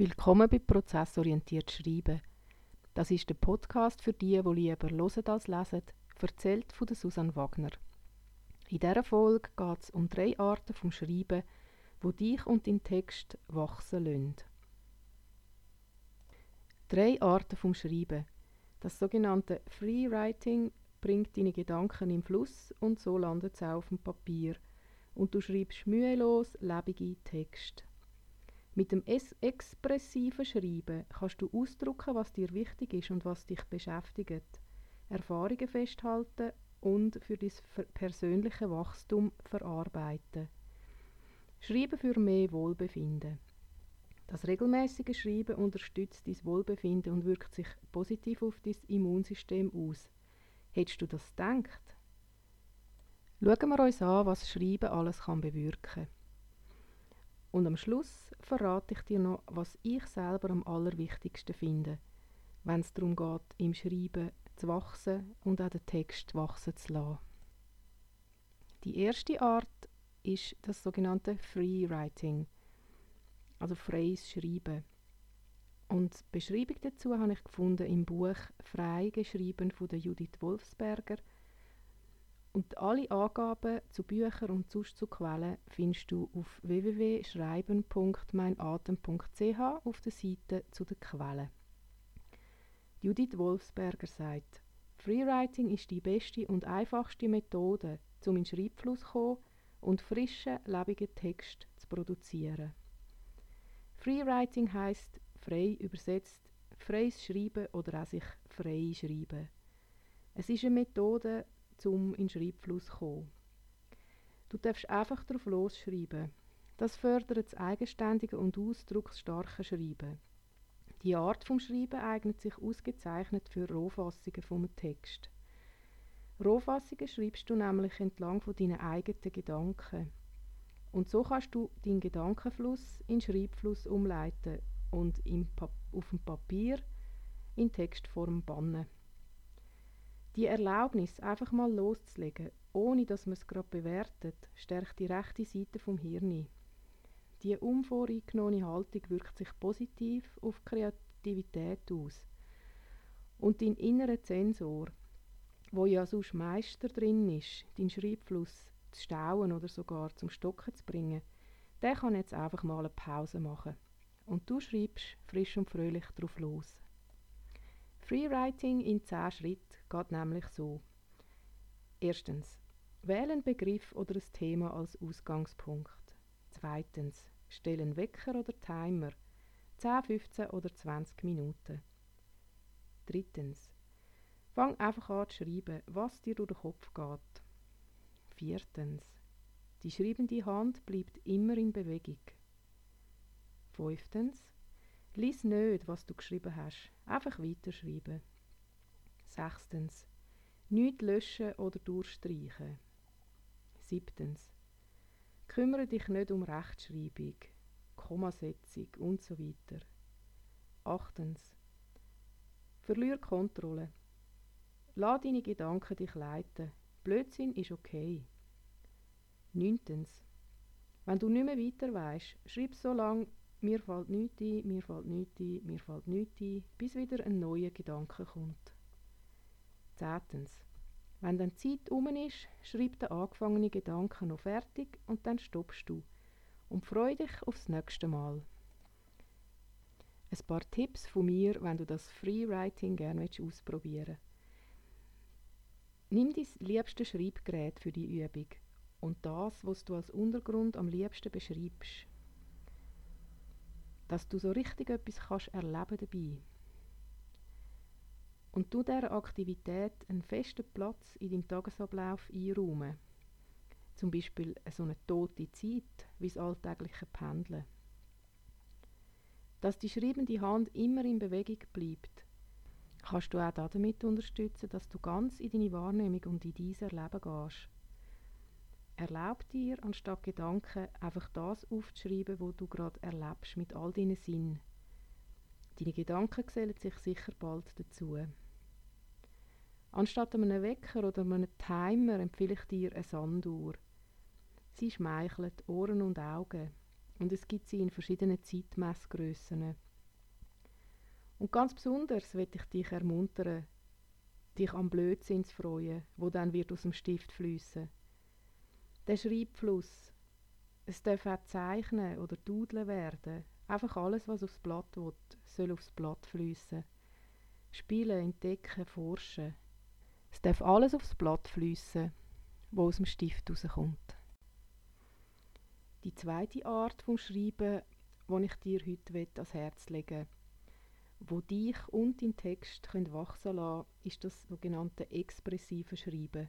Willkommen bei Prozessorientiert Schreiben. Das ist der Podcast für die, die lieber hören als lesen, erzählt von Susanne Wagner. In dieser Folge geht es um drei Arten vom Schreiben, wo dich und deinen Text wachsen lassen. Drei Arten vom Schreiben. Das sogenannte Free Writing bringt deine Gedanken im Fluss und so landet es auf dem Papier. Und du schreibst mühelos lebige Texte. Mit dem expressiven Schreiben kannst du ausdrücken, was dir wichtig ist und was dich beschäftigt, Erfahrungen festhalten und für dein persönliche Wachstum verarbeiten. Schreiben für mehr Wohlbefinden. Das regelmäßige Schreiben unterstützt dein Wohlbefinden und wirkt sich positiv auf dein Immunsystem aus. Hättest du das gedacht? Schauen wir uns an, was Schreiben alles kann bewirken kann. Und am Schluss verrate ich dir noch, was ich selber am allerwichtigsten finde, wenn es darum geht, im Schreiben zu wachsen und auch den Text wachsen zu lassen. Die erste Art ist das sogenannte Free Writing, also freies Schreiben. Und die Beschreibung dazu habe ich gefunden im Buch Frei geschrieben von der Judith Wolfsberger – und alle Angaben zu Büchern und sonst zu Quellen findest du auf www.schreiben.meinatem.ch auf der Seite zu den Quellen. Judith Wolfsberger sagt, Freewriting ist die beste und einfachste Methode, um in Schreibfluss zu kommen und frischen, lebigen Text zu produzieren. Freewriting heißt frei übersetzt freies Schreiben oder auch sich frei schreiben. Es ist eine Methode, um in den Schreibfluss zu kommen. Du darfst einfach drauf losschreiben. Das fördert das eigenständige und ausdrucksstarke Schreiben. Die Art vom Schreiben eignet sich ausgezeichnet für Rohfassungen vom Text. Rohfassungen schreibst du nämlich entlang von deinen eigenen Gedanken. Und so kannst du deinen Gedankenfluss in Schreibfluss umleiten und auf dem Papier in Textform bannen. Die Erlaubnis, einfach mal loszulegen, ohne dass man es gerade bewertet, stärkt die rechte Seite vom Hirn. Die unvoreingenommene Haltung wirkt sich positiv auf Kreativität aus. Und dein innerer Zensor, wo ja sonst Meister drin ist, deinen Schreibfluss zu stauen oder sogar zum Stocken zu bringen, der kann jetzt einfach mal eine Pause machen. Und du schreibst frisch und fröhlich drauf los. Freewriting in 10 Schritten geht nämlich so. Erstens. Wähle einen Begriff oder ein Thema als Ausgangspunkt. Zweitens. Stelle einen Wecker oder Timer. 10, 15 oder 20 Minuten. Drittens. Fang einfach an zu schreiben, was dir durch den Kopf geht. Viertens. Die schreibende Hand bleibt immer in Bewegung. Fünftens. Lies nicht, was du geschrieben hast. Einfach weiterschreiben. Sechstens. Nichts löschen oder durchstreichen. Siebtens. Kümmere dich nicht um Rechtschreibung, Kommasetzung und so weiter. Achtens. Verlier Kontrolle. Lass deine Gedanken dich leiten. Blödsinn ist okay. Neuntens. Wenn du nicht mehr weiter weißt, schreib so lange mir fällt nichts ein, mir fällt nichts ein, mir fällt nichts ein, bis wieder ein neuer Gedanke kommt. Zehntens. Wenn dann die Zeit um ist, schreib den angefangenen Gedanken noch fertig und dann stoppst du. Und freu dich aufs nächste Mal. Ein paar Tipps von mir, wenn du das Freewriting gerne ausprobieren willst. Nimm dein liebstes Schreibgerät für die Übung und das, was du als Untergrund am liebsten beschreibst dass du so richtig etwas kannst erleben dabei. Und du dieser Aktivität einen festen Platz in deinem Tagesablauf einräumen. Zum Beispiel so eine tote Zeit, wie das alltägliche Pendeln. Dass die schreibende Hand immer in Bewegung bleibt, kannst du auch damit unterstützen, dass du ganz in deine Wahrnehmung und in dein Erleben gehst. Erlaub dir, anstatt Gedanken, einfach das aufzuschreiben, was du gerade erlebst, mit all deinen Sinnen. Deine Gedanken gesellen sich sicher bald dazu. Anstatt einem Wecker oder einem Timer empfehle ich dir eine Sanduhr. Sie schmeichelt Ohren und Augen und es gibt sie in verschiedenen Zeitmessgrössen. Und ganz besonders will ich dich ermuntern, dich am Blödsinn zu freuen, wo dann wird aus dem Stift fließen. Der Schreibfluss, es darf auch zeichnen oder dudeln werden. Einfach alles, was aufs Blatt will, soll aufs Blatt fließen. Spielen, entdecken, forschen. Es darf alles aufs Blatt fließen, wo aus dem Stift rauskommt. Die zweite Art vom Schreiben, die ich dir heute ans Herz legen wo dich und dein Text können wachsen lassen ist das sogenannte expressive Schreiben.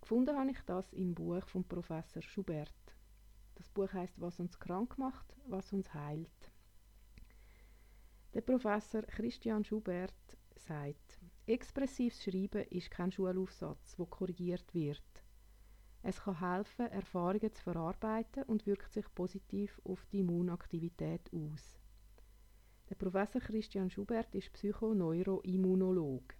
Gefunden habe ich das im Buch von Professor Schubert. Das Buch heißt Was uns krank macht, was uns heilt. Der Professor Christian Schubert sagt, expressives Schreiben ist kein Schulaufsatz, wo korrigiert wird. Es kann helfen, Erfahrungen zu verarbeiten und wirkt sich positiv auf die Immunaktivität aus. Der Professor Christian Schubert ist Psychoneuroimmunolog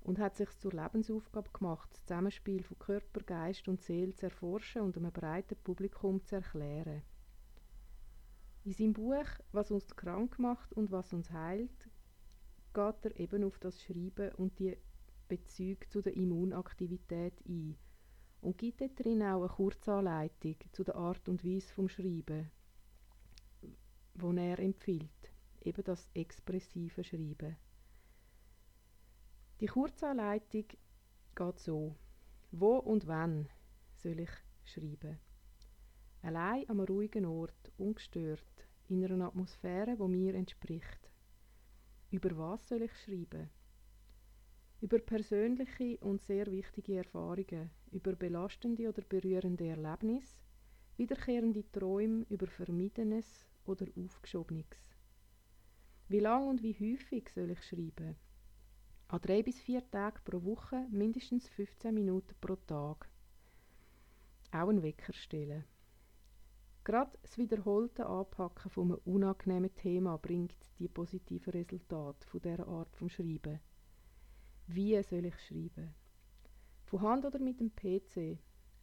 und hat sich zur Lebensaufgabe gemacht, das Zusammenspiel von Körper, Geist und Seele zu erforschen und einem breiten Publikum zu erklären. In seinem Buch «Was uns krank macht und was uns heilt» geht er eben auf das Schreiben und die Bezüge zu der Immunaktivität ein und gibt drin auch eine Kurzanleitung zu der Art und Weise vom Schreiben, wo er empfiehlt eben das expressive Schreiben. Die Kurzanleitung geht so. Wo und wann soll ich schreiben? Allein am ruhigen Ort, ungestört, in einer Atmosphäre, wo mir entspricht. Über was soll ich schreiben? Über persönliche und sehr wichtige Erfahrungen, über belastende oder berührende Erlebnisse, wiederkehrende Träume über Vermiedenes oder Aufgeschobenes. Wie lang und wie häufig soll ich schreiben? An drei bis vier Tagen pro Woche mindestens 15 Minuten pro Tag. Auch einen Wecker stellen. Gerade das wiederholte Anpacken von einem unangenehmen Thema bringt die positiven Resultate von dieser Art vom Schreiben. Wie soll ich schreiben? Von Hand oder mit dem PC?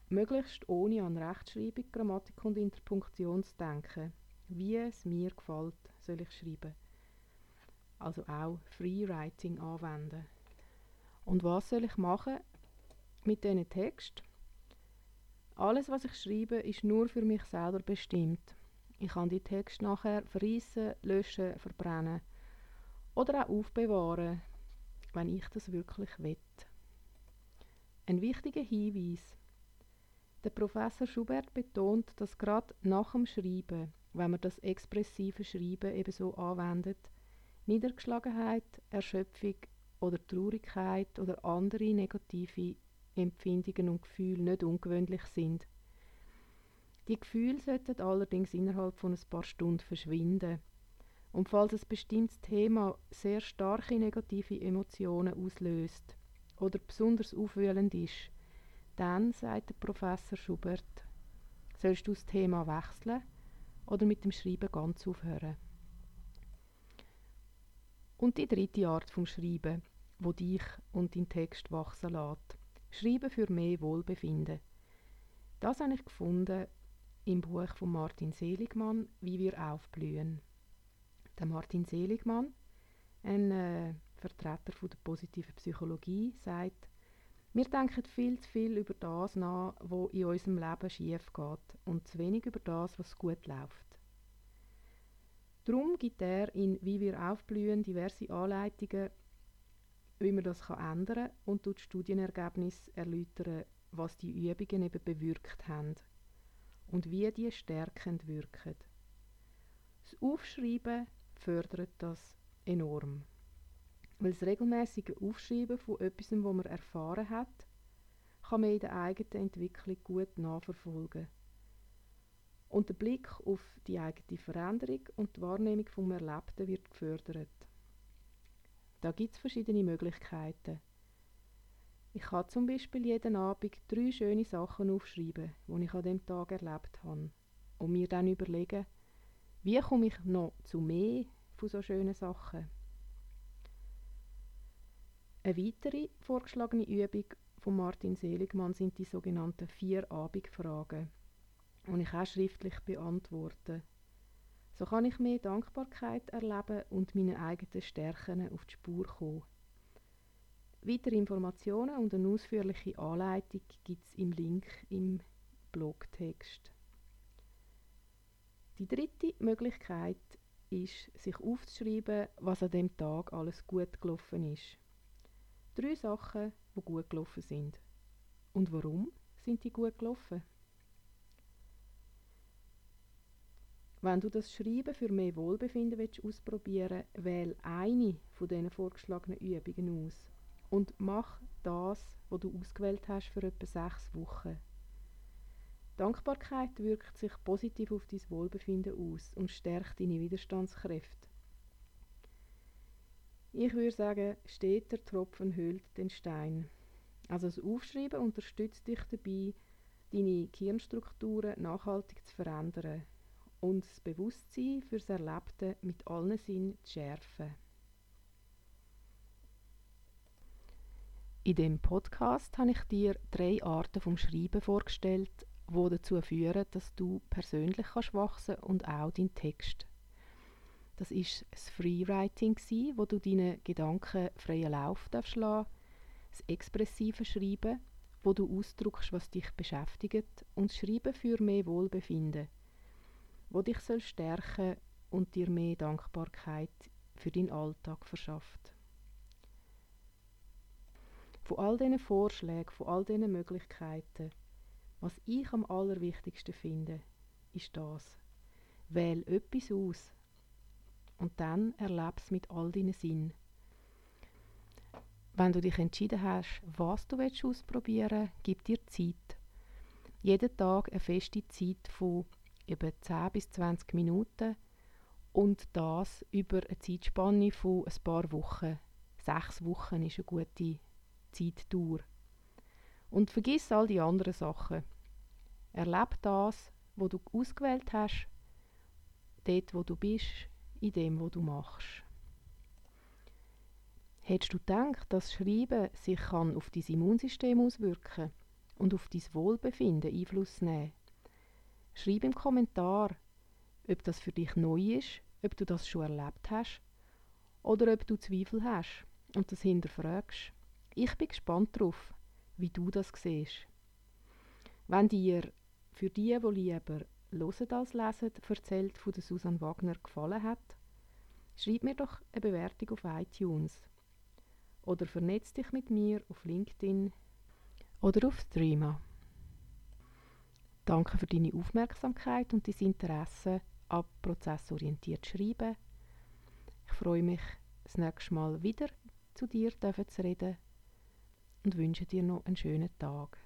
Möglichst ohne an Rechtschreibung, Grammatik und Interpunktion zu denken. Wie es mir gefällt, soll ich schreiben also auch Freewriting anwenden. Und was soll ich machen mit diesen Text? Alles, was ich schreibe, ist nur für mich selber bestimmt. Ich kann die Texte nachher verreissen, löschen, verbrennen oder auch aufbewahren, wenn ich das wirklich will. Ein wichtiger Hinweis. Der Professor Schubert betont, dass gerade nach dem Schreiben, wenn man das expressive Schreiben eben so anwendet, Niedergeschlagenheit, Erschöpfung oder Traurigkeit oder andere negative Empfindungen und Gefühle nicht ungewöhnlich sind. Die Gefühle sollten allerdings innerhalb von ein paar Stunden verschwinden. Und falls ein bestimmtes Thema sehr starke negative Emotionen auslöst oder besonders aufwühlend ist, dann, sagt der Professor Schubert, sollst du das Thema wechseln oder mit dem Schreiben ganz aufhören. Und die dritte Art vom Schreiben, wo dich und dein Text wachsen lässt. Schreiben für mehr Wohlbefinden. Das habe ich gefunden im Buch von Martin Seligmann, Wie wir aufblühen. Der Martin Seligmann, ein äh, Vertreter von der positiven Psychologie, sagt, wir denken viel zu viel über das nach, was in unserem Leben schief geht und zu wenig über das, was gut läuft. Darum gibt er in «Wie wir aufblühen» diverse Anleitungen, wie man das ändern kann und tut Studienergebnisse erläutern, was die Übungen eben bewirkt haben und wie die stärkend wirken. Das Aufschreiben fördert das enorm. Weil das regelmäßige Aufschreiben von etwas, was man erfahren hat, kann man in der eigenen Entwicklung gut nachverfolgen und der Blick auf die eigene Veränderung und die Wahrnehmung vom Erlebten wird gefördert. Da gibt es verschiedene Möglichkeiten. Ich kann zum Beispiel jeden Abend drei schöne Sachen aufschreiben, die ich an dem Tag erlebt habe, und mir dann überlegen, wie komme ich noch zu mehr von so schönen Sachen. Eine weitere vorgeschlagene Übung von Martin Seligmann sind die sogenannten vier Abendfragen und ich auch schriftlich beantworten. So kann ich mehr Dankbarkeit erleben und meinen eigenen Stärken auf die Spur kommen. Weitere Informationen und eine ausführliche Anleitung gibt es im Link im Blogtext. Die dritte Möglichkeit ist, sich aufzuschreiben, was an dem Tag alles gut gelaufen ist. Drei Sachen, die gut gelaufen sind. Und warum sind die gut gelaufen? Wenn du das Schreiben für mehr Wohlbefinden willst, ausprobieren willst, wähle eine von diesen vorgeschlagenen Übungen aus und mach das, was du ausgewählt hast, für etwa sechs Wochen. Dankbarkeit wirkt sich positiv auf dein Wohlbefinden aus und stärkt deine Widerstandskräfte. Ich würde sagen, steter Tropfen hüllt den Stein. Also das Aufschreiben unterstützt dich dabei, deine Gehirnstrukturen nachhaltig zu verändern und das Bewusstsein fürs Erlebte mit allen Sinnen zu schärfen. In dem Podcast habe ich dir drei Arten vom Schreiben vorgestellt, die dazu führen, dass du persönlich kannst wachsen und auch deinen Text. Das ist das Freewriting, wo du deinen Gedanken freien Lauf darfst das expressive Schreiben, wo du ausdrückst, was dich beschäftigt, und das Schreiben für mehr Wohlbefinden, wo dich soll stärken und dir mehr Dankbarkeit für deinen Alltag verschafft. Von all diesen Vorschlägen, von all diesen Möglichkeiten, was ich am allerwichtigsten finde, ist das. Wähl etwas aus und dann erleb's mit all deinen Sinnen. Wenn du dich entschieden hast, was du ausprobieren willst, gib dir Zeit. Jeden Tag eine feste Zeit von über 10 bis 20 Minuten und das über eine Zeitspanne von ein paar Wochen. Sechs Wochen ist eine gute Zeitdauer. Und vergiss all die anderen Sachen. Erleb das, wo du ausgewählt hast, dort, wo du bist, in dem, wo du machst. Hättest du gedacht, dass Schreiben sich kann auf dein Immunsystem auswirken und auf dein Wohlbefinden Einfluss nehmen? Schreib im Kommentar, ob das für dich neu ist, ob du das schon erlebt hast oder ob du Zweifel hast und das hinterfragst. Ich bin gespannt darauf, wie du das siehst. Wenn dir für die, die lieber hören als lesen, erzählt von der Susan Wagner gefallen hat, schreib mir doch eine Bewertung auf iTunes oder vernetz dich mit mir auf LinkedIn oder auf Streama. Danke für deine Aufmerksamkeit und dein Interesse an prozessorientiert schreiben. Ich freue mich, das nächste Mal wieder zu dir zu reden und wünsche dir noch einen schönen Tag.